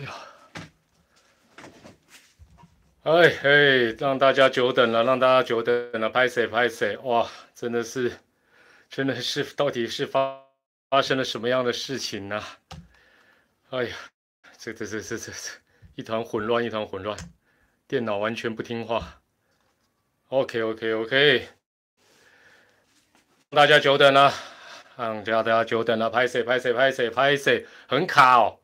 哎呀，哎嘿，让大家久等了，让大家久等了，拍谁拍谁，哇，真的是，真的是，到底是发发生了什么样的事情呢？哎呀，这这这这这这一团混乱，一团混乱，电脑完全不听话。OK OK OK，大家久等了，让大家久等了，拍谁拍谁拍谁拍谁，很卡哦。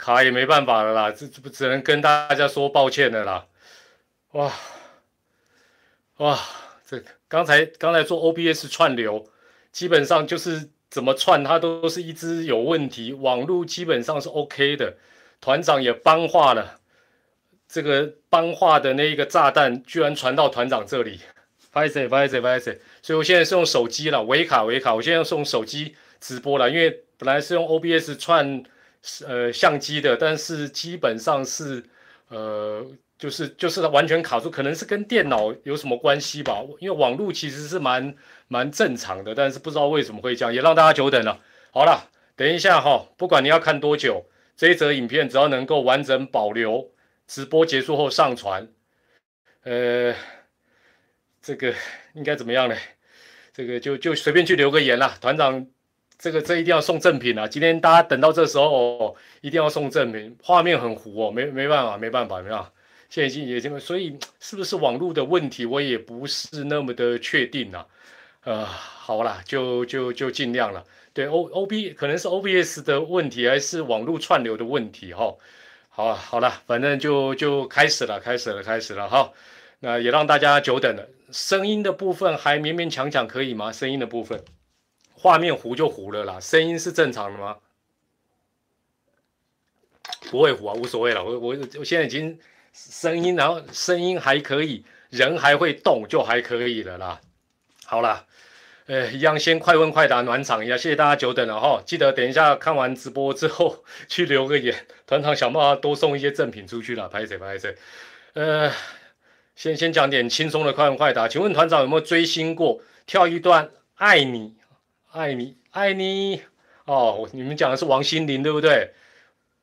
卡也没办法了啦，这这不只能跟大家说抱歉的啦。哇哇，这个刚才刚才做 OBS 串流，基本上就是怎么串它都是一直有问题，网络基本上是 OK 的。团长也帮化了，这个帮化的那一个炸弹居然传到团长这里，不好意思，不好意思，不好意思，所以我现在是用手机了，维卡维卡，我现在是用手机直播了，因为本来是用 OBS 串。呃，相机的，但是基本上是，呃，就是就是完全卡住，可能是跟电脑有什么关系吧？因为网络其实是蛮蛮正常的，但是不知道为什么会这样，也让大家久等了。好了，等一下哈，不管你要看多久，这一则影片只要能够完整保留，直播结束后上传，呃，这个应该怎么样呢？这个就就随便去留个言啦，团长。这个这一定要送赠品啊！今天大家等到这时候哦，一定要送赠品。画面很糊哦，没没办法，没办法，没办法。现在已经也已经，所以是不是网络的问题，我也不是那么的确定啊。呃，好啦，就就就尽量了。对，O O B 可能是 O B S 的问题，还是网络串流的问题？哈，好，好了，反正就就开始了，开始了，开始了。哈，那也让大家久等了。声音的部分还勉勉强强可以吗？声音的部分。画面糊就糊了啦，声音是正常的吗？不会糊啊，无所谓了。我我我现在已经声音，然后声音还可以，人还会动，就还可以了啦。好了，呃，一样先快问快答暖场一下，谢谢大家久等了哈。记得等一下看完直播之后 去留个言，团长想办法多送一些赠品出去了。拍谁拍谁？呃，先先讲点轻松的快问快答。请问团长有没有追星过？跳一段爱你。爱你，爱你哦！你们讲的是王心凌对不对？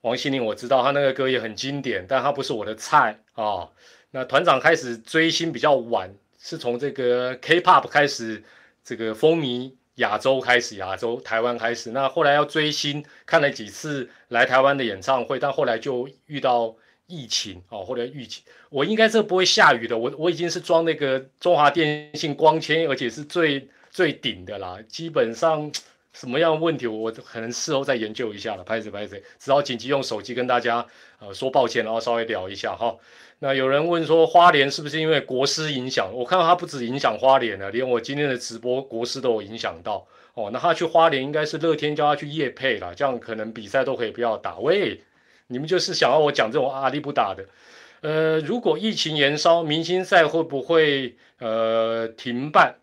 王心凌我知道，她那个歌也很经典，但她不是我的菜啊。那团长开始追星比较晚，是从这个 K-pop 开始，这个风靡亚洲开始，亚洲台湾开始。那后来要追星，看了几次来台湾的演唱会，但后来就遇到疫情哦，或者疫情，我应该是不会下雨的。我我已经是装那个中华电信光纤，而且是最。最顶的啦，基本上什么样问题，我可能事后再研究一下了。拍子拍子，只好紧急用手机跟大家呃说抱歉，然后稍微聊一下哈。那有人问说花莲是不是因为国师影响？我看到他不止影响花莲了，连我今天的直播国师都有影响到哦。那他去花莲应该是乐天叫他去夜配了，这样可能比赛都可以不要打。喂，你们就是想要我讲这种阿力不打的？呃，如果疫情延烧，明星赛会不会呃停办？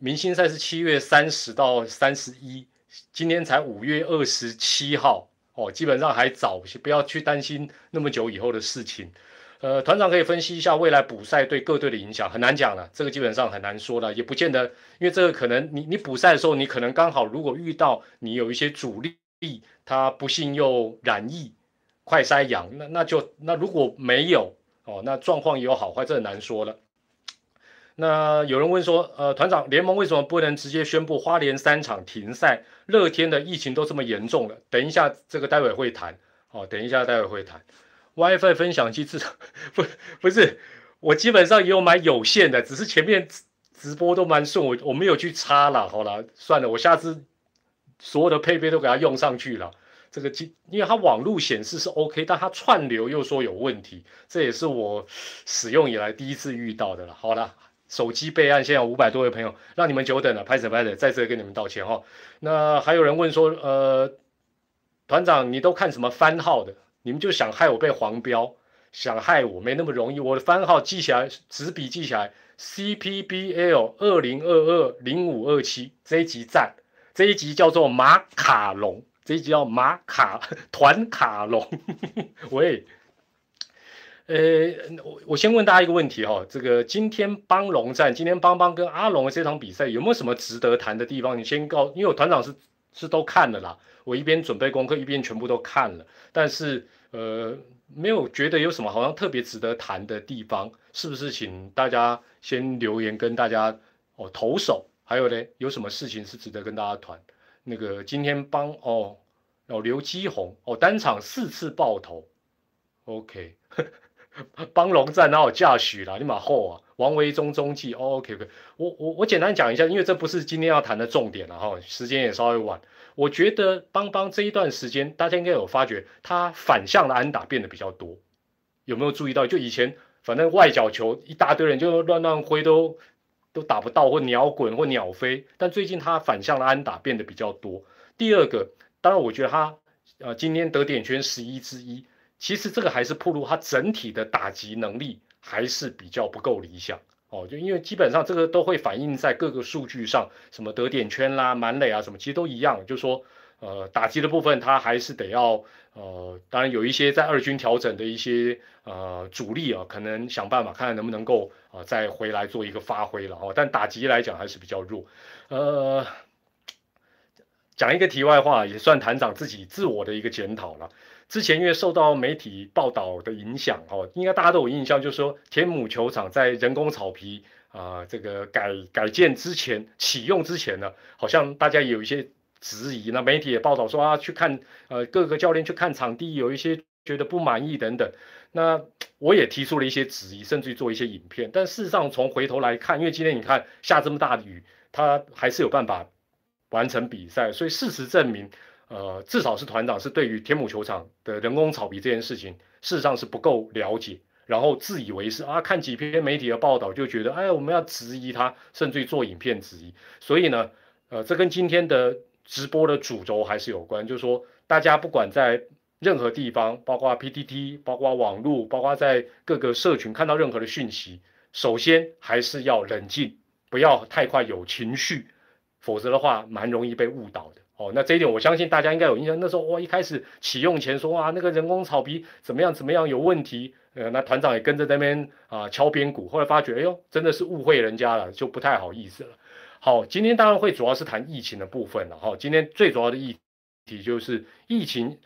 明星赛是七月三十到三十一，今天才五月二十七号哦，基本上还早，不要去担心那么久以后的事情。呃，团长可以分析一下未来补赛对各队的影响，很难讲了，这个基本上很难说了，也不见得，因为这个可能你你补赛的时候，你可能刚好如果遇到你有一些主力，他不幸又染疫，快筛阳，那那就那如果没有哦，那状况也有好坏，这很难说了。那有人问说，呃，团长，联盟为什么不能直接宣布花莲三场停赛？乐天的疫情都这么严重了，等一下这个待会会谈，哦，等一下待会会谈。WiFi 分享机至少不不是，我基本上也有买有线的，只是前面直播都蛮顺，我我没有去插了，好了，算了，我下次所有的配备都给它用上去了。这个机，因为它网络显示是 OK，但它串流又说有问题，这也是我使用以来第一次遇到的了。好了。手机备案，现在有五百多位朋友，让你们久等了，拍手拍手，在这跟你们道歉哈。那还有人问说，呃，团长，你都看什么番号的？你们就想害我被黄标，想害我没那么容易。我的番号记起来，纸笔记起来，CPBL 二零二二零五二七，这一集赞，这一集叫做马卡龙，这一集叫马卡团卡龙，喂。呃，我我先问大家一个问题哈，这个今天帮龙战，今天邦邦跟阿龙的这场比赛有没有什么值得谈的地方？你先告，因为我团长是是都看了啦，我一边准备功课一边全部都看了，但是呃，没有觉得有什么好像特别值得谈的地方，是不是？请大家先留言跟大家哦投手，还有呢，有什么事情是值得跟大家谈？那个今天帮哦哦刘基宏哦单场四次爆头，OK。帮龙战哪有驾许啦？你马后啊，王维忠中继，OK OK。我我我简单讲一下，因为这不是今天要谈的重点了哈，时间也稍微晚。我觉得邦邦这一段时间，大家应该有发觉，他反向的安打变得比较多，有没有注意到？就以前反正外角球一大堆人就乱乱挥，都都打不到，或鸟滚或鸟飞。但最近他反向的安打变得比较多。第二个，当然我觉得他呃今天得点圈十一之一。其实这个还是铺路，它整体的打击能力还是比较不够理想哦。就因为基本上这个都会反映在各个数据上，什么得点圈啦、满垒啊什么，其实都一样。就是说呃打击的部分，它还是得要呃，当然有一些在二军调整的一些呃主力啊，可能想办法看看能不能够啊再回来做一个发挥了哦。但打击来讲还是比较弱。呃，讲一个题外话，也算团长自己自我的一个检讨了。之前因为受到媒体报道的影响，哦，应该大家都有印象，就是说天母球场在人工草皮啊，这个改改建之前启用之前呢，好像大家有一些质疑。那媒体也报道说啊，去看呃各个教练去看场地，有一些觉得不满意等等。那我也提出了一些质疑，甚至于做一些影片。但事实上从回头来看，因为今天你看下这么大的雨，他还是有办法完成比赛，所以事实证明。呃，至少是团长是对于天母球场的人工草皮这件事情，事实上是不够了解，然后自以为是啊，看几篇媒体的报道就觉得，哎，我们要质疑他，甚至于做影片质疑。所以呢，呃，这跟今天的直播的主轴还是有关，就是说，大家不管在任何地方，包括 PTT，包括网络，包括在各个社群看到任何的讯息，首先还是要冷静，不要太快有情绪，否则的话，蛮容易被误导的。哦，那这一点我相信大家应该有印象。那时候哇，一开始启用前说啊，那个人工草皮怎么样怎么样有问题，呃，那团长也跟着那边啊敲边鼓。后来发觉，哎呦，真的是误会人家了，就不太好意思了。好，今天当然会主要是谈疫情的部分了。哈，今天最主要的议题就是疫情。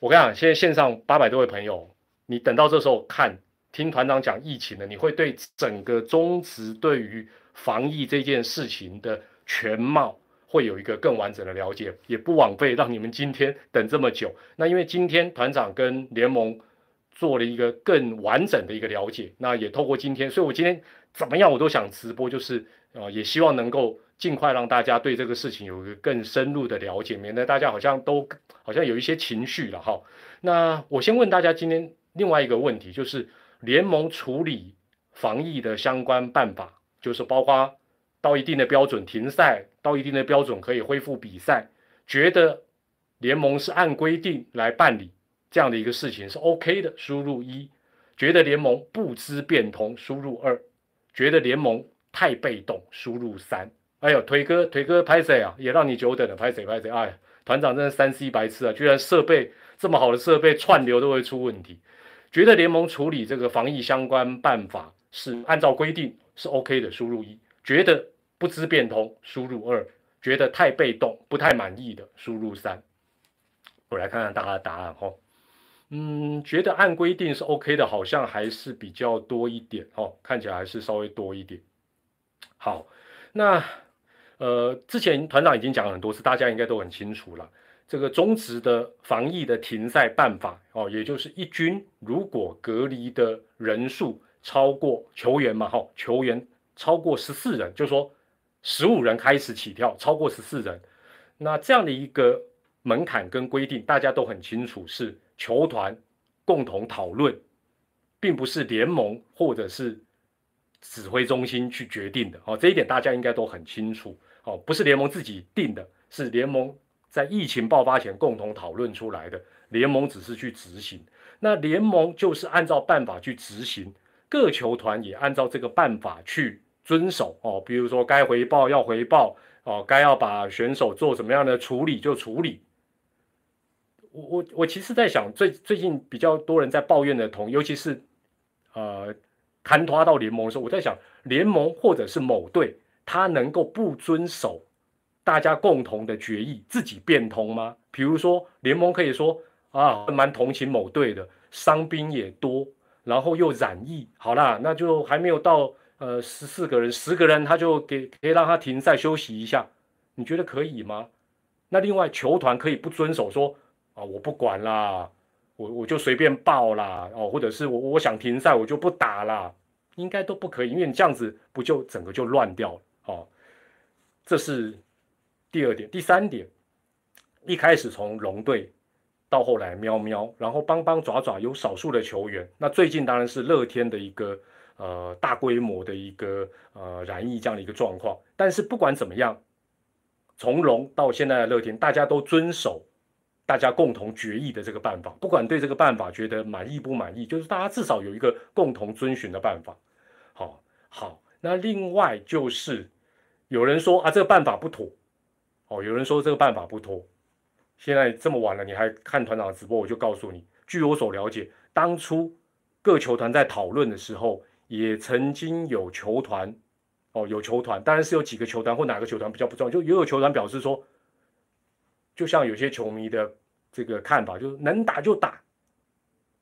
我跟你讲，现在线上八百多位朋友，你等到这时候看听团长讲疫情的，你会对整个中职对于防疫这件事情的全貌。会有一个更完整的了解，也不枉费让你们今天等这么久。那因为今天团长跟联盟做了一个更完整的一个了解，那也透过今天，所以我今天怎么样我都想直播，就是呃也希望能够尽快让大家对这个事情有一个更深入的了解，免得大家好像都好像有一些情绪了哈。那我先问大家今天另外一个问题，就是联盟处理防疫的相关办法，就是包括。到一定的标准停赛，到一定的标准可以恢复比赛，觉得联盟是按规定来办理这样的一个事情是 OK 的，输入一；觉得联盟不知变通，输入二；觉得联盟太被动，输入三。哎呦，腿哥，腿哥拍谁啊？也让你久等了，拍谁拍谁？哎，团长真是三 C 白痴啊！居然设备这么好的设备串流都会出问题。觉得联盟处理这个防疫相关办法是按照规定是 OK 的，输入一。觉得不知变通，输入二；觉得太被动，不太满意的，输入三。我来看看大家的答案哈。嗯，觉得按规定是 OK 的，好像还是比较多一点哦，看起来还是稍微多一点。好，那呃，之前团长已经讲了很多次，大家应该都很清楚了。这个中职的防疫的停赛办法哦，也就是一军如果隔离的人数超过球员嘛，哈，球员。超过十四人，就说十五人开始起跳，超过十四人，那这样的一个门槛跟规定，大家都很清楚，是球团共同讨论，并不是联盟或者是指挥中心去决定的。哦，这一点大家应该都很清楚。哦，不是联盟自己定的，是联盟在疫情爆发前共同讨论出来的，联盟只是去执行。那联盟就是按照办法去执行，各球团也按照这个办法去。遵守哦，比如说该回报要回报哦，该要把选手做什么样的处理就处理。我我我其实在想，最最近比较多人在抱怨的同，尤其是呃，坍塌到联盟的时候，我在想，联盟或者是某队，他能够不遵守大家共同的决议，自己变通吗？比如说联盟可以说啊，蛮同情某队的，伤兵也多，然后又染疫，好啦，那就还没有到呃十四个人，十个人他就给可以让他停赛休息一下，你觉得可以吗？那另外球团可以不遵守说啊，我不管啦，我我就随便报啦，哦，或者是我我想停赛我就不打啦，应该都不可以，因为你这样子不就整个就乱掉了哦。这是第二点，第三点，一开始从龙队。到后来喵喵，然后帮帮爪爪有少数的球员，那最近当然是乐天的一个呃大规模的一个呃染疫这样的一个状况。但是不管怎么样，从龙到现在的乐天，大家都遵守大家共同决议的这个办法，不管对这个办法觉得满意不满意，就是大家至少有一个共同遵循的办法。好，好，那另外就是有人说啊这个办法不妥，哦，有人说这个办法不妥。现在这么晚了，你还看团长直播？我就告诉你，据我所了解，当初各球团在讨论的时候，也曾经有球团，哦，有球团，当然是有几个球团或哪个球团比较不重要，就也有球团表示说，就像有些球迷的这个看法，就是能打就打，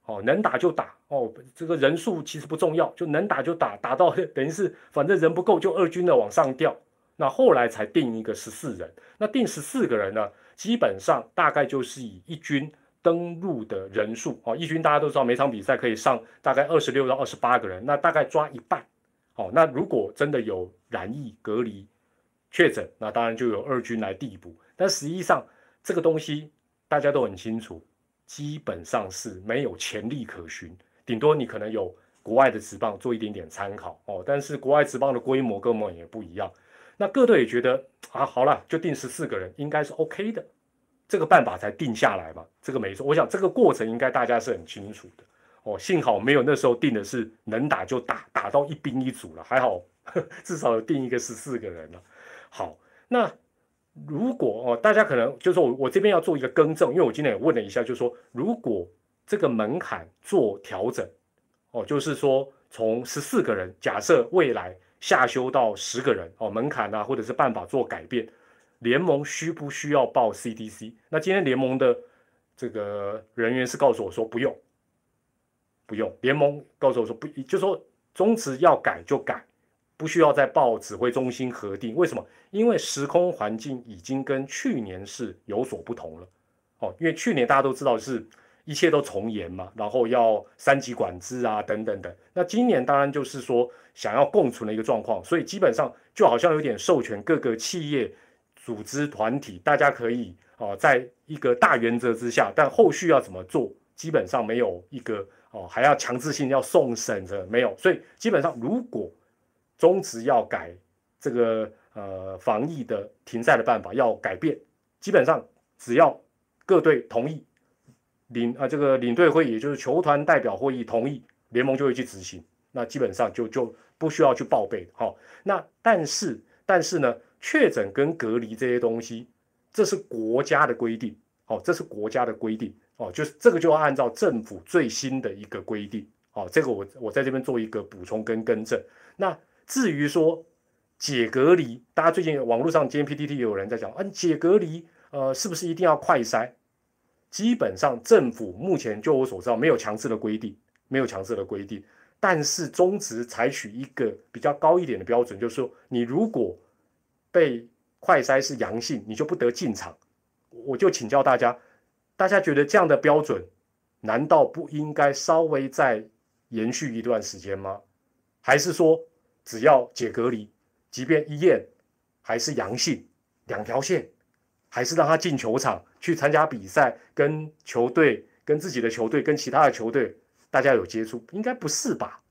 哦，能打就打，哦，这个人数其实不重要，就能打就打，打到 等于是反正人不够就二军的往上调，那后来才定一个十四人，那定十四个人呢？基本上大概就是以一军登陆的人数哦，一军大家都知道每场比赛可以上大概二十六到二十八个人，那大概抓一半哦。那如果真的有染疫隔离确诊，那当然就有二军来递补。但实际上这个东西大家都很清楚，基本上是没有潜力可循，顶多你可能有国外的职棒做一点点参考哦。但是国外职棒的规模跟我们也不一样。那各队也觉得啊，好了，就定十四个人，应该是 OK 的，这个办法才定下来嘛，这个没错。我想这个过程应该大家是很清楚的哦。幸好没有那时候定的是能打就打，打到一兵一卒了，还好 至少有定一个十四个人了。好，那如果哦，大家可能就是我我这边要做一个更正，因为我今天也问了一下，就是说如果这个门槛做调整哦，就是说从十四个人，假设未来。下修到十个人哦，门槛啊，或者是办法做改变，联盟需不需要报 CDC？那今天联盟的这个人员是告诉我说不用，不用。联盟告诉我说不，就说宗旨要改就改，不需要再报指挥中心核定。为什么？因为时空环境已经跟去年是有所不同了哦，因为去年大家都知道是。一切都从严嘛，然后要三级管制啊，等等等。那今年当然就是说想要共存的一个状况，所以基本上就好像有点授权各个企业、组织、团体，大家可以哦，在一个大原则之下，但后续要怎么做，基本上没有一个哦，还要强制性要送审的没有。所以基本上如果中职要改这个呃防疫的停赛的办法要改变，基本上只要各队同意。领啊，这个领队会议，就是球团代表会议同意，联盟就会去执行。那基本上就就不需要去报备好，那但是但是呢，确诊跟隔离这些东西，这是国家的规定。哦，这是国家的规定。哦，就是这个就要按照政府最新的一个规定。哦，这个我我在这边做一个补充跟更正。那至于说解隔离，大家最近网络上今天 PTT 有人在讲，啊，解隔离，呃，是不是一定要快筛？基本上政府目前就我所知道没有强制的规定，没有强制的规定。但是中职采取一个比较高一点的标准，就是说你如果被快筛是阳性，你就不得进场。我就请教大家，大家觉得这样的标准难道不应该稍微再延续一段时间吗？还是说只要解隔离，即便一验还是阳性，两条线？还是让他进球场去参加比赛，跟球队、跟自己的球队、跟其他的球队，大家有接触，应该不是吧？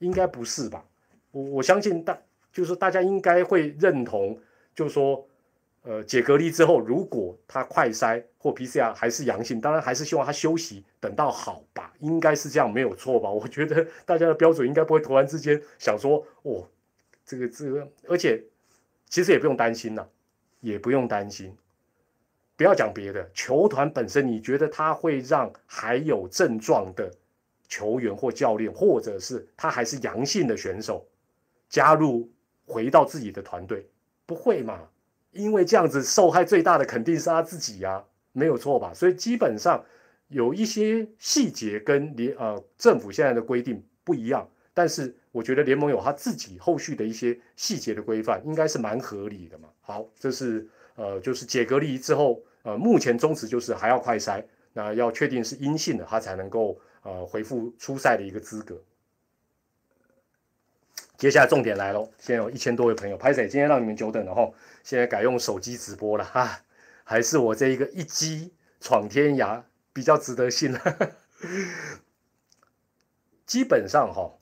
应该不是吧？我我相信大，就是大家应该会认同，就是说，呃，解隔离之后，如果他快筛或 PCR 还是阳性，当然还是希望他休息，等到好吧，应该是这样，没有错吧？我觉得大家的标准应该不会突然之间想说，哦，这个这个，而且其实也不用担心了，也不用担心。不要讲别的，球团本身，你觉得他会让还有症状的球员或教练，或者是他还是阳性的选手加入回到自己的团队？不会嘛？因为这样子受害最大的肯定是他自己呀，没有错吧？所以基本上有一些细节跟联呃政府现在的规定不一样，但是我觉得联盟有他自己后续的一些细节的规范，应该是蛮合理的嘛。好，这是呃就是解隔离之后，呃目前宗旨就是还要快筛，那要确定是阴性的，他才能够呃恢复出赛的一个资格。接下来重点来喽，现在有一千多位朋友拍谁？今天让你们久等了哈，现在改用手机直播了哈，还是我这一个一击闯天涯。比较值得信了。基本上哈，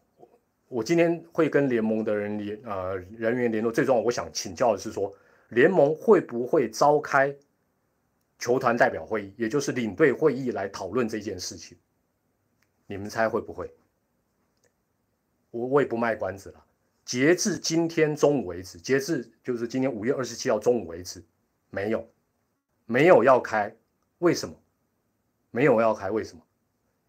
我今天会跟联盟的人联呃人员联络。最重要，我想请教的是说，联盟会不会召开球团代表会议，也就是领队会议来讨论这件事情？你们猜会不会？我我也不卖关子了。截至今天中午为止，截至就是今天五月二十七号中午为止，没有，没有要开。为什么？没有要开，为什么？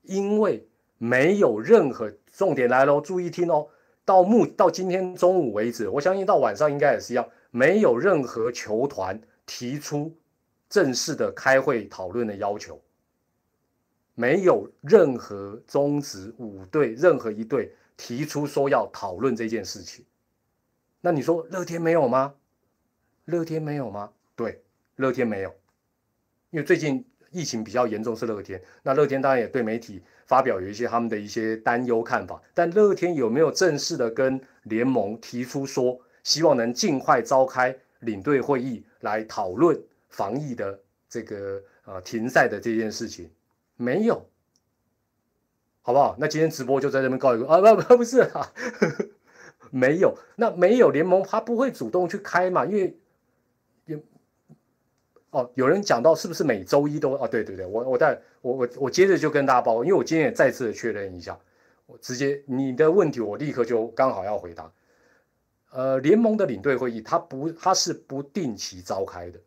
因为没有任何重点来喽，注意听哦。到目到今天中午为止，我相信到晚上应该也是一样，没有任何球团提出正式的开会讨论的要求，没有任何中止五队任何一队提出说要讨论这件事情。那你说乐天没有吗？乐天没有吗？对，乐天没有，因为最近。疫情比较严重是乐天，那乐天当然也对媒体发表有一些他们的一些担忧看法，但乐天有没有正式的跟联盟提出说，希望能尽快召开领队会议来讨论防疫的这个呃停赛的这件事情？没有，好不好？那今天直播就在这边告一个啊，不不不是啊，没有，那没有联盟他不会主动去开嘛，因为。哦，有人讲到是不是每周一都哦？对对对，我我在我我我接着就跟大家报，因为我今天也再次的确认一下，我直接你的问题我立刻就刚好要回答。呃，联盟的领队会议它不它是不定期召开的，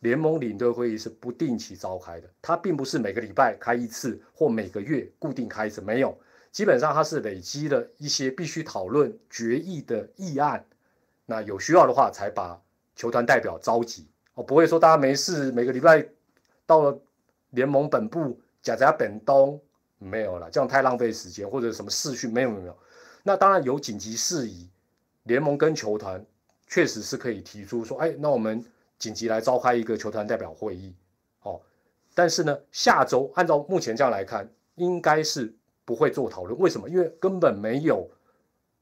联盟领队会议是不定期召开的，它并不是每个礼拜开一次或每个月固定开一次，没有，基本上它是累积了一些必须讨论决议的议案，那有需要的话才把球团代表召集。我不会说大家没事，每个礼拜到了联盟本部假假本东没有了，这样太浪费时间，或者什么事讯没有没有。那当然有紧急事宜，联盟跟球团确实是可以提出说，哎，那我们紧急来召开一个球团代表会议，哦。但是呢，下周按照目前这样来看，应该是不会做讨论。为什么？因为根本没有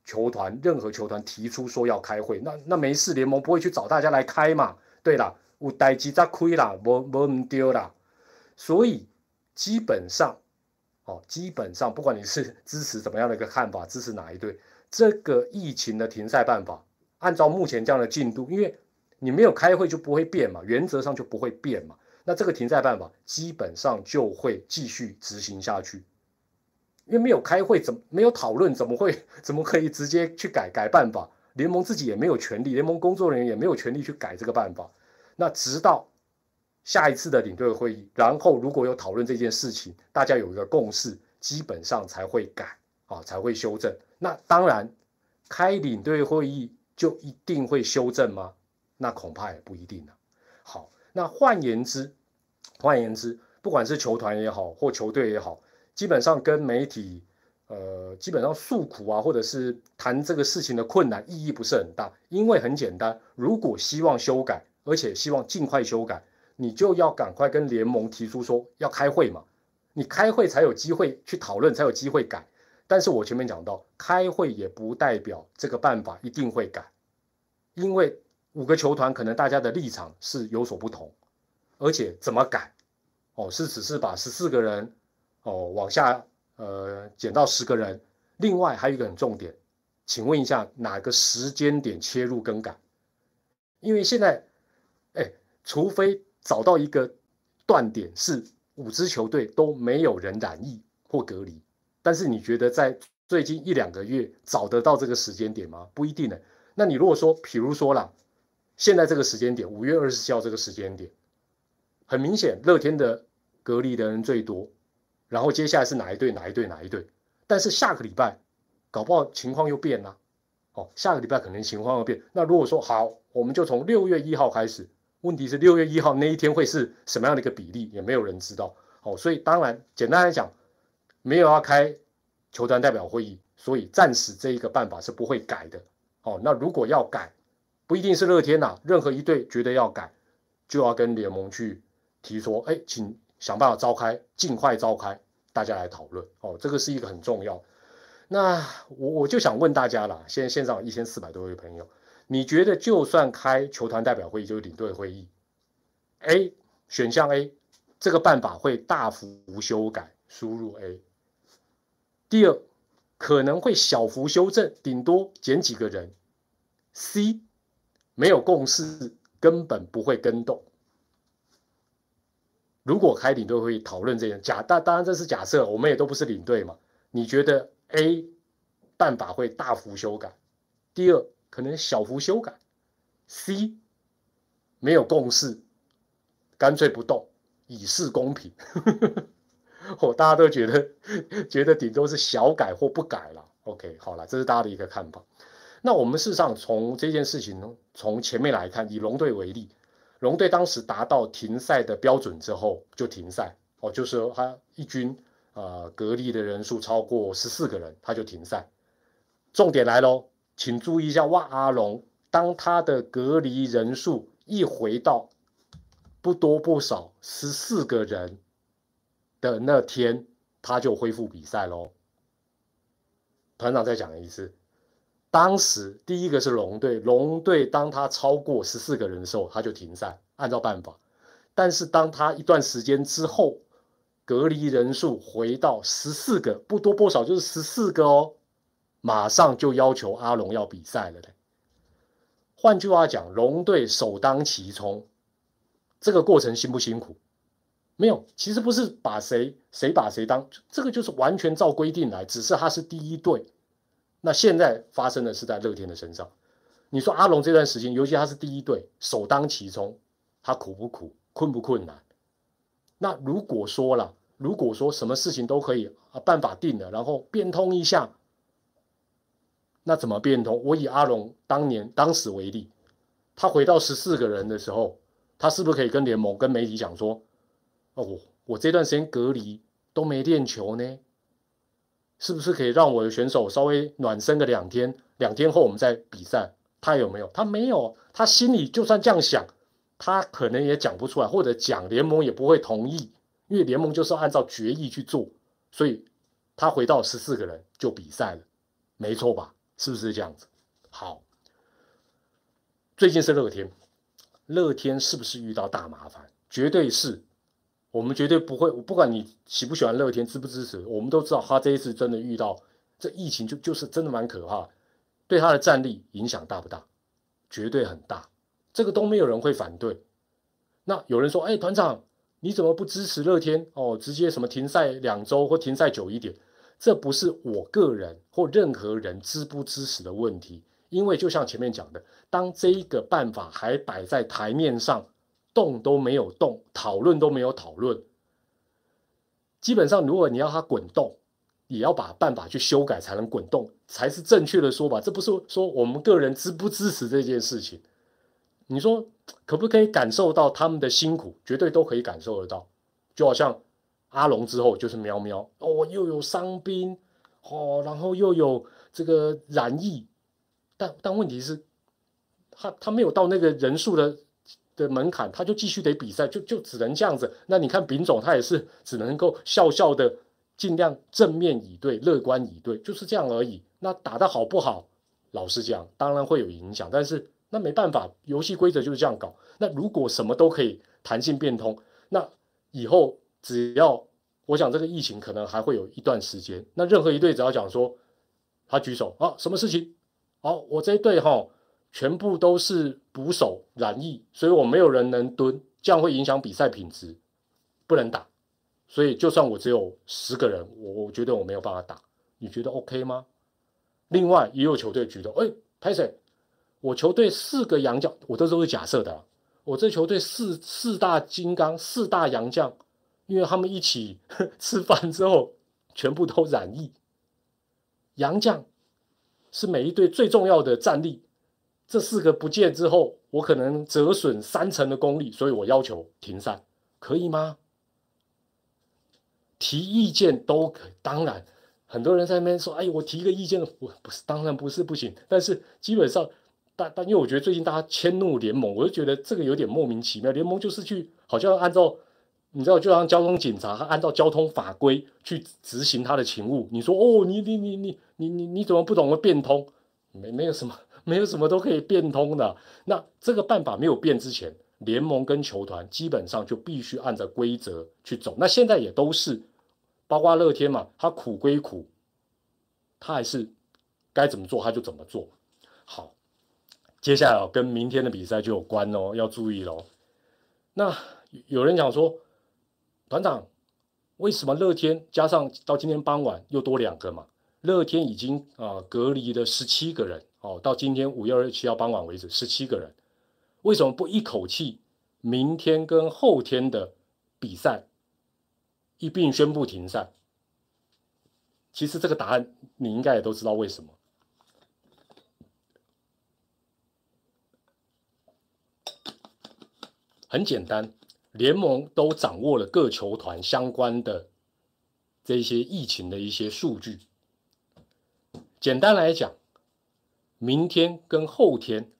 球团任何球团提出说要开会，那那没事，联盟不会去找大家来开嘛。对了，有代志则开啦，无无唔丢啦。所以基本上，哦，基本上不管你是 支持怎么样的一个看法，支持哪一队，这个疫情的停赛办法，按照目前这样的进度，因为你没有开会就不会变嘛，原则上就不会变嘛。那这个停赛办法基本上就会继续执行下去，因为没有开会，怎么没有讨论，怎么会怎么可以直接去改改办法？联盟自己也没有权利，联盟工作人员也没有权利去改这个办法。那直到下一次的领队会议，然后如果有讨论这件事情，大家有一个共识，基本上才会改啊，才会修正。那当然，开领队会议就一定会修正吗？那恐怕也不一定了。好，那换言之，换言之，不管是球团也好，或球队也好，基本上跟媒体呃，基本上诉苦啊，或者是谈这个事情的困难，意义不是很大，因为很简单，如果希望修改。而且希望尽快修改，你就要赶快跟联盟提出说要开会嘛，你开会才有机会去讨论，才有机会改。但是我前面讲到，开会也不代表这个办法一定会改，因为五个球团可能大家的立场是有所不同，而且怎么改，哦，是只是把十四个人哦往下呃减到十个人，另外还有一个很重点，请问一下哪个时间点切入更改？因为现在。哎，除非找到一个断点是五支球队都没有人染疫或隔离，但是你觉得在最近一两个月找得到这个时间点吗？不一定呢。那你如果说，比如说啦，现在这个时间点，五月二十四号这个时间点，很明显乐天的隔离的人最多，然后接下来是哪一队哪一队哪一队，但是下个礼拜搞不好情况又变了，哦，下个礼拜可能情况又变。那如果说好，我们就从六月一号开始。问题是六月一号那一天会是什么样的一个比例，也没有人知道。哦，所以当然简单来讲，没有要开球团代表会议，所以暂时这一个办法是不会改的。哦，那如果要改，不一定是乐天呐，任何一队觉得要改，就要跟联盟去提说，哎，请想办法召开，尽快召开，大家来讨论。哦，这个是一个很重要。那我我就想问大家了，现在线上一千四百多位朋友，你觉得就算开球团代表会议，就是领队会议，A 选项 A，这个办法会大幅修改，输入 A。第二，可能会小幅修正，顶多减几个人。C 没有共识，根本不会跟动。如果开领队会议讨论这样假，当当然这是假设，我们也都不是领队嘛。你觉得？A 办法会大幅修改，第二可能小幅修改，C 没有共识，干脆不动，以示公平。哦，大家都觉得觉得顶多是小改或不改了。OK，好了，这是大家的一个看法。那我们事实上从这件事情从前面来看，以龙队为例，龙队当时达到停赛的标准之后就停赛，哦，就是他一军。呃，隔离的人数超过十四个人，他就停赛。重点来喽，请注意一下，哇，阿龙，当他的隔离人数一回到不多不少十四个人的那天，他就恢复比赛喽。团长再讲一次，当时第一个是龙队，龙队当他超过十四个人的时候，他就停赛，按照办法。但是当他一段时间之后，隔离人数回到十四个，不多不少，就是十四个哦。马上就要求阿龙要比赛了的。换句话讲，龙队首当其冲，这个过程辛不辛苦？没有，其实不是把谁谁把谁当，这个就是完全照规定来，只是他是第一队。那现在发生的是在乐天的身上。你说阿龙这段时间，尤其他是第一队，首当其冲，他苦不苦？困不困难？那如果说了。如果说什么事情都可以啊，办法定了，然后变通一下，那怎么变通？我以阿龙当年当时为例，他回到十四个人的时候，他是不是可以跟联盟、跟媒体讲说：“哦，我这段时间隔离都没练球呢，是不是可以让我的选手稍微暖身个两天？两天后我们再比赛？”他有没有？他没有，他心里就算这样想，他可能也讲不出来，或者讲联盟也不会同意。因为联盟就是按照决议去做，所以他回到十四个人就比赛了，没错吧？是不是这样子？好，最近是乐天，乐天是不是遇到大麻烦？绝对是，我们绝对不会，不管你喜不喜欢乐天，支不支持，我们都知道他这一次真的遇到这疫情，就就是真的蛮可怕，对他的战力影响大不大？绝对很大，这个都没有人会反对。那有人说，哎，团长。你怎么不支持乐天哦？直接什么停赛两周或停赛久一点？这不是我个人或任何人支不支持的问题，因为就像前面讲的，当这一个办法还摆在台面上，动都没有动，讨论都没有讨论，基本上如果你要它滚动，也要把办法去修改才能滚动，才是正确的说法。这不是说我们个人支不支持这件事情。你说可不可以感受到他们的辛苦？绝对都可以感受得到。就好像阿龙之后就是喵喵哦，又有伤兵哦，然后又有这个染疫，但但问题是，他他没有到那个人数的的门槛，他就继续得比赛，就就只能这样子。那你看丙总他也是只能够笑笑的，尽量正面以对，乐观以对，就是这样而已。那打得好不好？老实讲，当然会有影响，但是。那没办法，游戏规则就是这样搞。那如果什么都可以弹性变通，那以后只要我想这个疫情可能还会有一段时间。那任何一队只要讲说他举手啊，什么事情？好，我这一队哈全部都是捕手染疫，所以我没有人能蹲，这样会影响比赛品质，不能打。所以就算我只有十个人，我我觉得我没有办法打，你觉得 OK 吗？另外也有球队举手，哎，拍谁？我球队四个洋将，我这都是假设的。我这球队四四大金刚，四大洋将，因为他们一起 吃饭之后，全部都染疫。洋将是每一队最重要的战力，这四个不见之后，我可能折损三成的功力，所以我要求停赛，可以吗？提意见都可，当然很多人在那边说，哎，我提个意见，我不是，当然不是不行，但是基本上，但但因为我觉得最近大家迁怒联盟，我就觉得这个有点莫名其妙，联盟就是去好像按照。你知道，就像交通警察，他按照交通法规去执行他的勤务。你说哦，你你你你你你你怎么不懂得变通？没没有什么，没有什么都可以变通的。那这个办法没有变之前，联盟跟球团基本上就必须按照规则去走。那现在也都是，包括乐天嘛，他苦归苦，他还是该怎么做他就怎么做。好，接下来跟明天的比赛就有关哦，要注意喽。那有人讲说。团长，为什么乐天加上到今天傍晚又多两个嘛？乐天已经啊隔离了十七个人哦，到今天五月二十七号傍晚为止，十七个人，为什么不一口气明天跟后天的比赛一并宣布停赛？其实这个答案你应该也都知道为什么，很简单。联盟都掌握了各球团相关的这些疫情的一些数据。简单来讲，明天跟后天，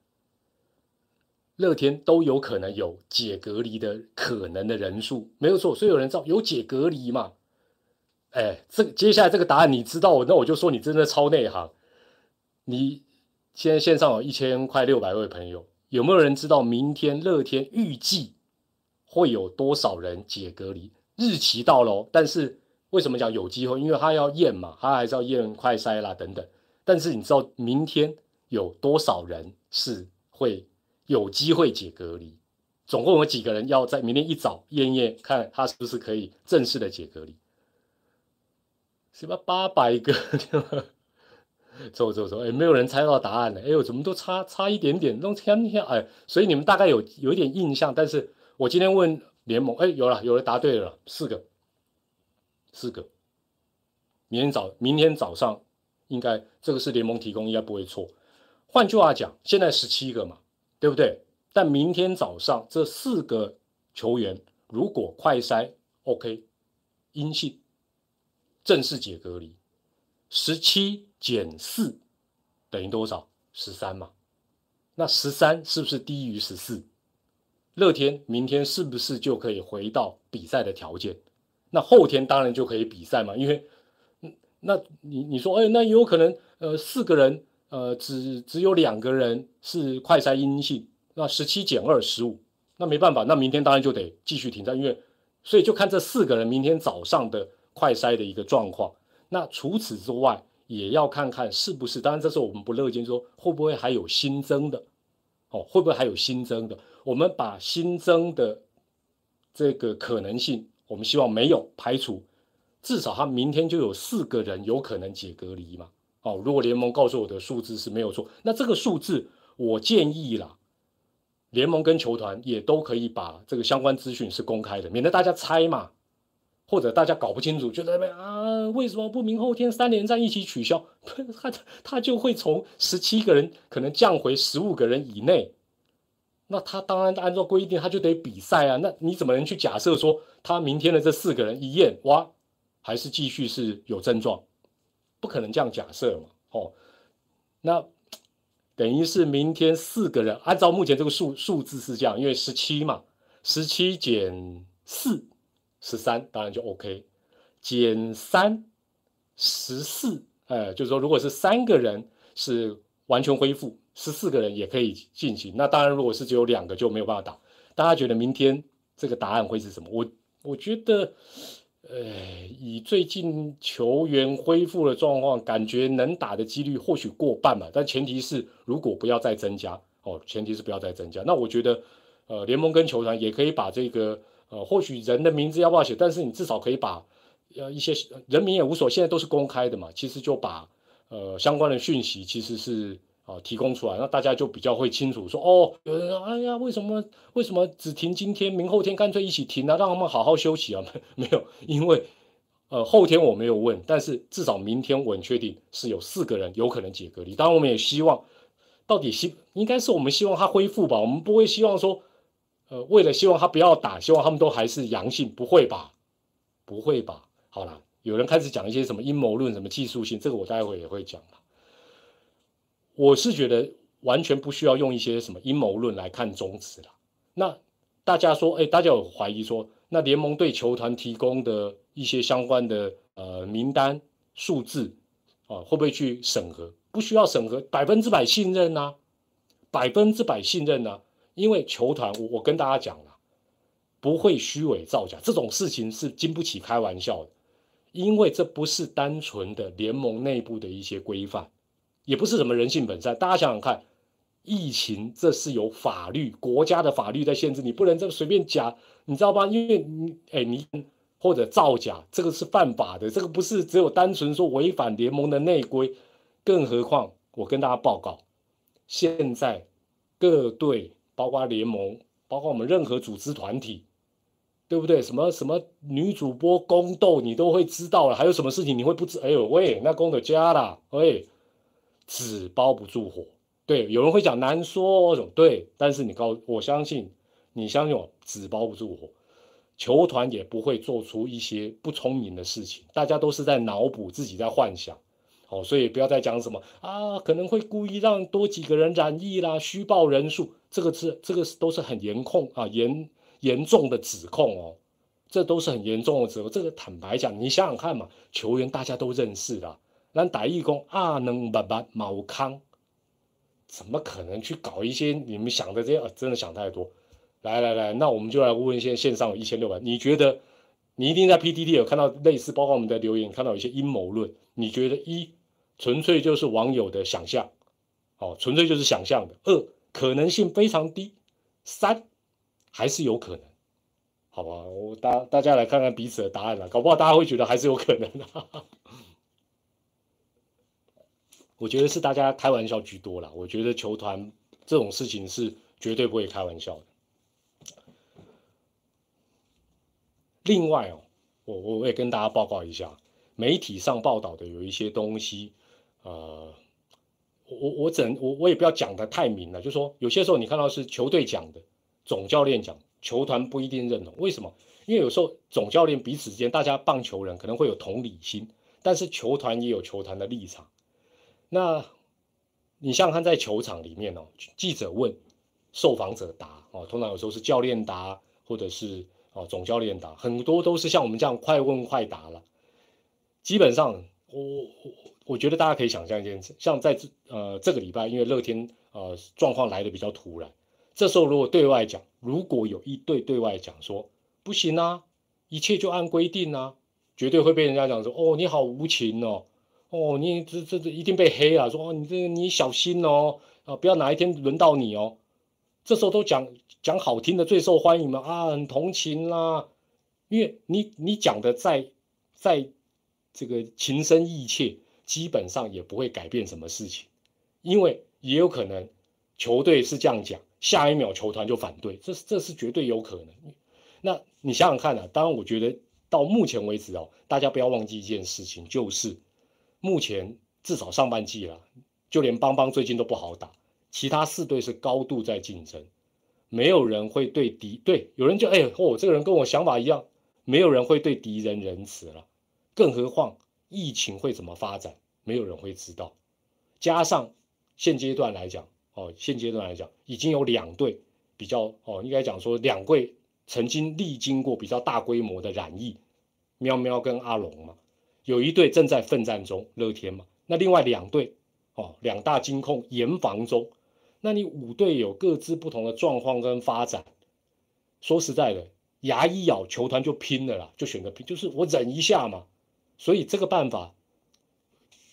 乐天都有可能有解隔离的可能的人数，没有错。所以有人知道有解隔离嘛？哎，这接下来这个答案你知道，那我就说你真的超内行。你现在线上有一千快六百位朋友，有没有人知道明天乐天预计？会有多少人解隔离？日期到了，但是为什么讲有机会？因为他要验嘛，他还是要验快筛啦等等。但是你知道明天有多少人是会有机会解隔离？总共有几个人要在明天一早验验，看他是不是可以正式的解隔离？什么八百个？走走走，哎，没有人猜到答案了。哎呦，怎么都差差一点点？弄天天哎，所以你们大概有有一点印象，但是。我今天问联盟，哎，有了，有人答对了，四个，四个。明天早，明天早上应该这个是联盟提供，应该不会错。换句话讲，现在十七个嘛，对不对？但明天早上这四个球员如果快筛 OK，阴性，正式解隔离，十七减四等于多少？十三嘛。那十三是不是低于十四？乐天明天是不是就可以回到比赛的条件？那后天当然就可以比赛嘛，因为，那你你说，哎，那有可能，呃，四个人，呃，只只有两个人是快筛阴性，那十七减二十五，那没办法，那明天当然就得继续停赛，因为，所以就看这四个人明天早上的快筛的一个状况。那除此之外，也要看看是不是，当然这是我们不乐见，说会不会还有新增的，哦，会不会还有新增的？我们把新增的这个可能性，我们希望没有排除，至少他明天就有四个人有可能解隔离嘛。哦，如果联盟告诉我的数字是没有错，那这个数字我建议啦，联盟跟球团也都可以把这个相关资讯是公开的，免得大家猜嘛，或者大家搞不清楚，就在那边啊，为什么不明后天三连战一起取消？他他就会从十七个人可能降回十五个人以内。那他当然按照规定，他就得比赛啊。那你怎么能去假设说他明天的这四个人一验哇，还是继续是有症状？不可能这样假设嘛。哦，那等于是明天四个人，按照目前这个数数字是这样，因为十七嘛，十七减四十三，当然就 OK。减三十四，呃，就是说如果是三个人是完全恢复。十四个人也可以进行，那当然，如果是只有两个就没有办法打。大家觉得明天这个答案会是什么？我我觉得，呃，以最近球员恢复的状况，感觉能打的几率或许过半嘛。但前提是如果不要再增加哦，前提是不要再增加。那我觉得，呃，联盟跟球团也可以把这个，呃，或许人的名字要不要写，但是你至少可以把，呃，一些人名也无所，现在都是公开的嘛。其实就把，呃，相关的讯息其实是。啊，提供出来，那大家就比较会清楚说，哦，有人说，哎呀，为什么为什么只停今天，明后天干脆一起停啊，让他们好好休息啊？没有，因为，呃，后天我没有问，但是至少明天我很确定是有四个人有可能解隔离。当然，我们也希望，到底希应该是我们希望他恢复吧，我们不会希望说，呃，为了希望他不要打，希望他们都还是阳性，不会吧？不会吧？好了，有人开始讲一些什么阴谋论、什么技术性，这个我待会也会讲吧我是觉得完全不需要用一些什么阴谋论来看中职了。那大家说，哎，大家有怀疑说，那联盟对球团提供的一些相关的呃名单数字啊，会不会去审核？不需要审核，百分之百信任呐，百分之百信任呐。因为球团，我我跟大家讲了，不会虚伪造假，这种事情是经不起开玩笑的。因为这不是单纯的联盟内部的一些规范。也不是什么人性本善，大家想想看，疫情这是有法律，国家的法律在限制，你不能这么随便假，你知道吧？因为你，哎，你或者造假，这个是犯法的，这个不是只有单纯说违反联盟的内规，更何况我跟大家报告，现在各队，包括联盟，包括我们任何组织团体，对不对？什么什么女主播宫斗，你都会知道了，还有什么事情你会不知？哎呦喂，那宫斗加了，喂。纸包不住火，对，有人会讲难说，对，但是你告我相信，你相信我，纸包不住火，球团也不会做出一些不聪明的事情，大家都是在脑补自己在幻想，哦，所以不要再讲什么啊，可能会故意让多几个人染疫啦，虚报人数，这个是这个是都是很严控啊，严严重的指控哦，这都是很严重的指控，这个坦白讲，你想想看嘛，球员大家都认识的。咱打义工啊，能把把毛康，怎么可能去搞一些你们想的这些？啊真的想太多。来来来，那我们就来问一些线上有一千六百，你觉得你一定在 PTT 有看到类似，包括我们的留言看到一些阴谋论？你觉得一纯粹就是网友的想象，哦，纯粹就是想象的；二可能性非常低；三还是有可能，好吧？我大大家来看看彼此的答案了，搞不好大家会觉得还是有可能的。我觉得是大家开玩笑居多啦。我觉得球团这种事情是绝对不会开玩笑的。另外哦，我我我也跟大家报告一下，媒体上报道的有一些东西，呃，我我只能我我也不要讲的太明了，就说有些时候你看到是球队讲的，总教练讲，球团不一定认同。为什么？因为有时候总教练彼此之间，大家棒球人可能会有同理心，但是球团也有球团的立场。那，你像看在球场里面哦，记者问，受访者答哦，通常有时候是教练答，或者是哦总教练答，很多都是像我们这样快问快答了。基本上，我我我觉得大家可以想象一件事，像在这呃这个礼拜，因为乐天呃状况来的比较突然，这时候如果对外讲，如果有一队对外讲说不行啊，一切就按规定啊，绝对会被人家讲说哦你好无情哦。哦，你这这这一定被黑了，说，你这你小心哦，啊，不要哪一天轮到你哦。这时候都讲讲好听的最受欢迎嘛，啊，很同情啦，因为你你讲的再再这个情深意切，基本上也不会改变什么事情，因为也有可能球队是这样讲，下一秒球团就反对，这这是绝对有可能。那你想想看啊，当然我觉得到目前为止哦，大家不要忘记一件事情，就是。目前至少上半季了，就连邦邦最近都不好打，其他四队是高度在竞争，没有人会对敌对，有人就哎哦，这个人跟我想法一样，没有人会对敌人仁慈了，更何况疫情会怎么发展，没有人会知道。加上现阶段来讲，哦，现阶段来讲已经有两队比较哦，应该讲说两队曾经历经过比较大规模的染疫，喵喵跟阿龙嘛。有一队正在奋战中，乐天嘛。那另外两队，哦，两大金控严防中。那你五队有各自不同的状况跟发展。说实在的，牙一咬，球团就拼了啦，就选择拼，就是我忍一下嘛。所以这个办法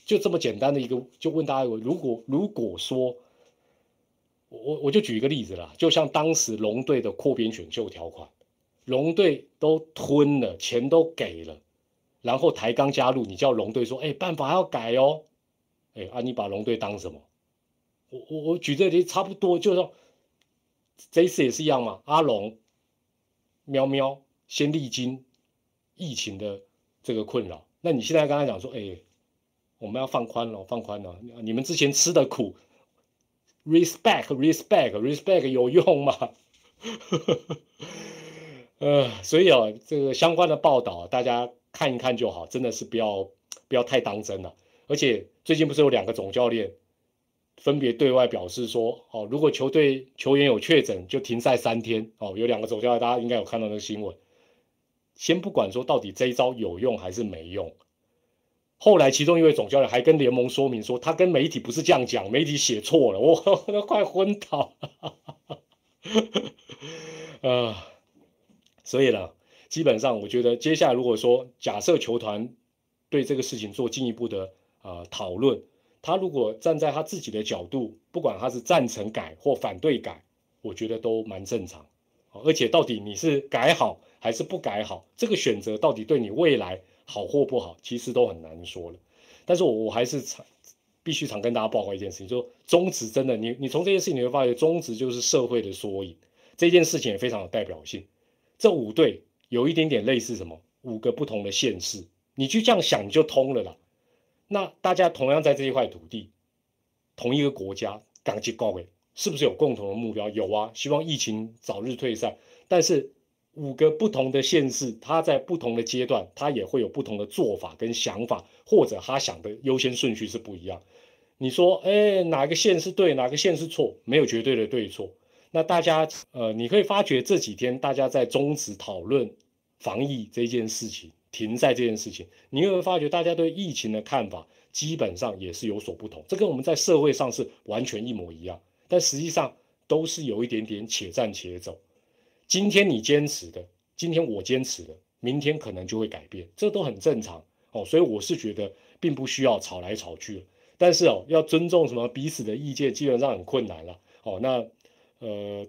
就这么简单的一个，就问大家：如果如果说，我我就举一个例子啦，就像当时龙队的扩编选秀条款，龙队都吞了，钱都给了。然后台钢加入，你叫龙队说：“哎，办法要改哦。”哎，啊，你把龙队当什么？我我我举这例差不多，就是说这一次也是一样嘛。阿龙、喵喵先历经疫情的这个困扰，那你现在跟他讲说：“哎，我们要放宽了，放宽了。你们之前吃的苦，respect，respect，respect 有用吗？” 呃，所以啊，这个相关的报道，大家。看一看就好，真的是不要不要太当真了。而且最近不是有两个总教练分别对外表示说，哦，如果球队球员有确诊，就停赛三天。哦，有两个总教练，大家应该有看到那个新闻。先不管说到底这一招有用还是没用，后来其中一位总教练还跟联盟说明说，他跟媒体不是这样讲，媒体写错了，我都快昏倒。啊，所以呢，基本上我觉得接下来如果说假设球团对这个事情做进一步的呃讨论，他如果站在他自己的角度，不管他是赞成改或反对改，我觉得都蛮正常。而且到底你是改好还是不改好，这个选择到底对你未来好或不好，其实都很难说了。但是我我还是常必须常跟大家报告一件事情，说中职真的，你你从这件事情你会发现，中职就是社会的缩影。这件事情也非常有代表性。这五队有一点点类似什么？五个不同的县市，你去这样想，就通了啦。那大家同样在这一块土地，同一个国家，港籍高位，是不是有共同的目标？有啊，希望疫情早日退散。但是五个不同的县市，它在不同的阶段，它也会有不同的做法跟想法，或者他想的优先顺序是不一样。你说，哎，哪个县是对，哪个县是错？没有绝对的对错。那大家，呃，你可以发觉这几天大家在终止讨论防疫这件事情，停在这件事情，你会发觉大家对疫情的看法基本上也是有所不同。这跟我们在社会上是完全一模一样，但实际上都是有一点点且战且走。今天你坚持的，今天我坚持的，明天可能就会改变，这都很正常哦。所以我是觉得并不需要吵来吵去，但是哦，要尊重什么彼此的意见，基本上很困难了哦。那。呃，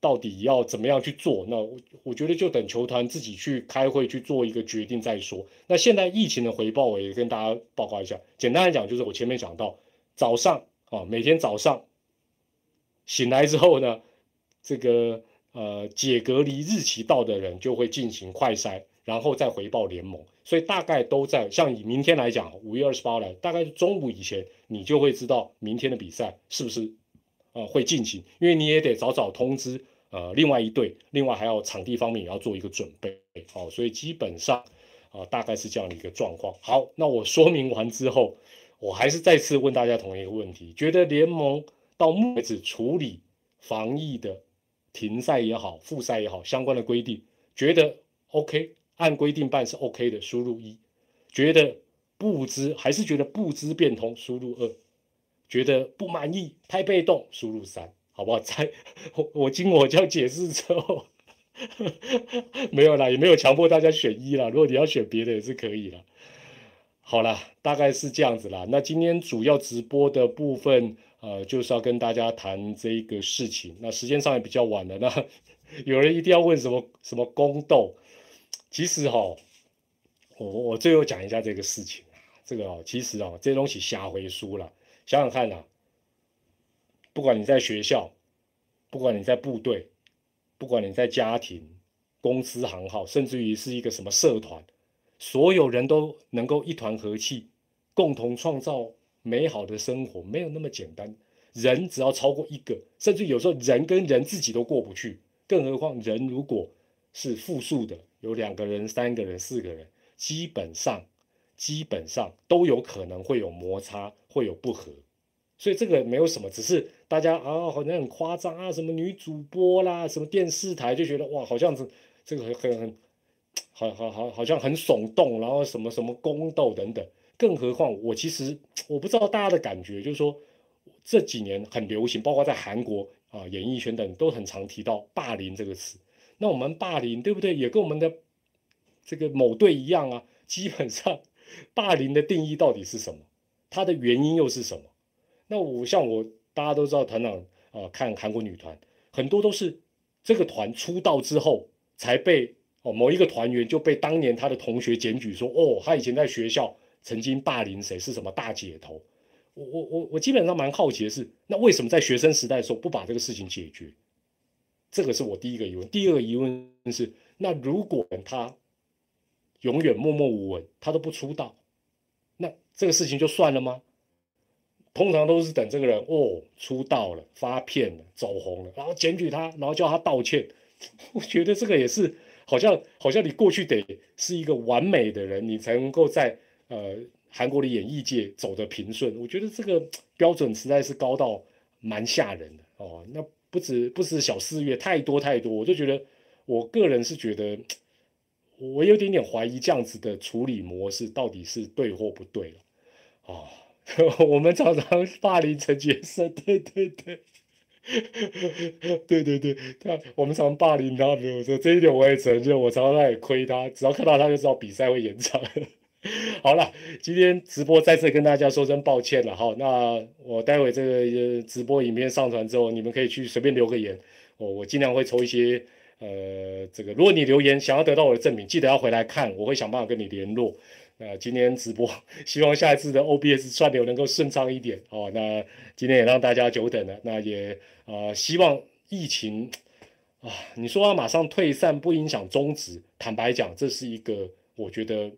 到底要怎么样去做？那我我觉得就等球团自己去开会去做一个决定再说。那现在疫情的回报我也跟大家报告一下。简单来讲，就是我前面讲到，早上啊，每天早上醒来之后呢，这个呃解隔离日期到的人就会进行快筛，然后再回报联盟。所以大概都在像以明天来讲，五月二十八来，大概中午以前，你就会知道明天的比赛是不是。呃，会进行，因为你也得早早通知，呃，另外一队，另外还要场地方面也要做一个准备，好，所以基本上，啊，大概是这样的一个状况。好，那我说明完之后，我还是再次问大家同一个问题：，觉得联盟到目前为止处理防疫的停赛也好、复赛也好相关的规定，觉得 OK，按规定办是 OK 的，输入一；，觉得不知还是觉得不知变通，输入二。觉得不满意，太被动，输入三，好不好？在我我经我这样解释之后，没有啦，也没有强迫大家选一啦。如果你要选别的也是可以的。好了，大概是这样子啦。那今天主要直播的部分，呃，就是要跟大家谈这个事情。那时间上也比较晚了，那 有人一定要问什么什么宫斗？其实哈，我我最后讲一下这个事情啊，这个哦，其实哦，这东西瞎回书了。想想看呐，不管你在学校，不管你在部队，不管你在家庭、公司行号，甚至于是一个什么社团，所有人都能够一团和气，共同创造美好的生活，没有那么简单。人只要超过一个，甚至有时候人跟人自己都过不去，更何况人如果是复数的，有两个人、三个人、四个人，基本上。基本上都有可能会有摩擦，会有不和，所以这个没有什么，只是大家啊好像很夸张啊，什么女主播啦，什么电视台就觉得哇，好像是这个很很很，好好好，好像很耸动，然后什么什么宫斗等等。更何况我其实我不知道大家的感觉，就是说这几年很流行，包括在韩国啊演艺圈等都很常提到霸凌这个词。那我们霸凌对不对？也跟我们的这个某队一样啊，基本上。霸凌的定义到底是什么？它的原因又是什么？那我像我大家都知道团长啊，看韩国女团很多都是这个团出道之后才被哦某一个团员就被当年他的同学检举说哦他以前在学校曾经霸凌谁是什么大姐头？我我我我基本上蛮好奇的是，那为什么在学生时代的时候不把这个事情解决？这个是我第一个疑问。第二个疑问是，那如果他。永远默默无闻，他都不出道，那这个事情就算了吗？通常都是等这个人哦出道了、发片了、走红了，然后检举他，然后叫他道歉。我觉得这个也是好像好像你过去得是一个完美的人，你才能够在呃韩国的演艺界走得平顺。我觉得这个标准实在是高到蛮吓人的哦。那不止不止小四月，太多太多，我就觉得我个人是觉得，我有点点怀疑这样子的处理模式到底是对或不对了。哦，我们常常霸凌陈杰生，对对对。对对对，他我们常霸凌他，比如说这一点我也承认，我常常在亏他，只要看到他就知道比赛会延长。好了，今天直播再次跟大家说声抱歉了哈，那我待会这个直播影片上传之后，你们可以去随便留个言，我我尽量会抽一些，呃，这个如果你留言想要得到我的证明，记得要回来看，我会想办法跟你联络。那今天直播，希望下一次的 OBS 串流能够顺畅一点哦。那今天也让大家久等了，那也啊，希望疫情啊，你说要马上退散不影响终止，坦白讲，这是一个我觉得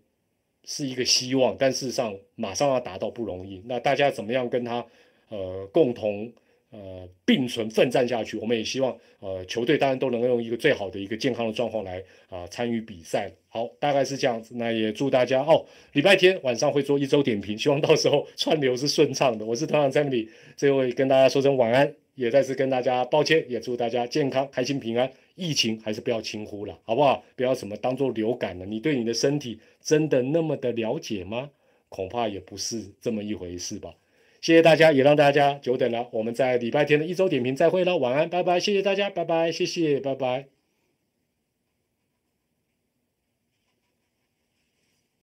是一个希望，但事实上马上要达到不容易。那大家怎么样跟他呃共同？呃，并存奋战下去，我们也希望呃球队当然都能够用一个最好的一个健康的状况来啊参与比赛。好，大概是这样子。那也祝大家哦，礼拜天晚上会做一周点评，希望到时候 串流是顺畅的。我是团长 s a m y 最后跟大家说声晚安，也再次跟大家抱歉，也祝大家健康、开心、平安。疫情还是不要轻忽了，好不好？不要什么当做流感了。你对你的身体真的那么的了解吗？恐怕也不是这么一回事吧。谢谢大家，也让大家久等了。我们在礼拜天的一周点评再会了，晚安，拜拜。谢谢大家，拜拜，谢谢，拜拜。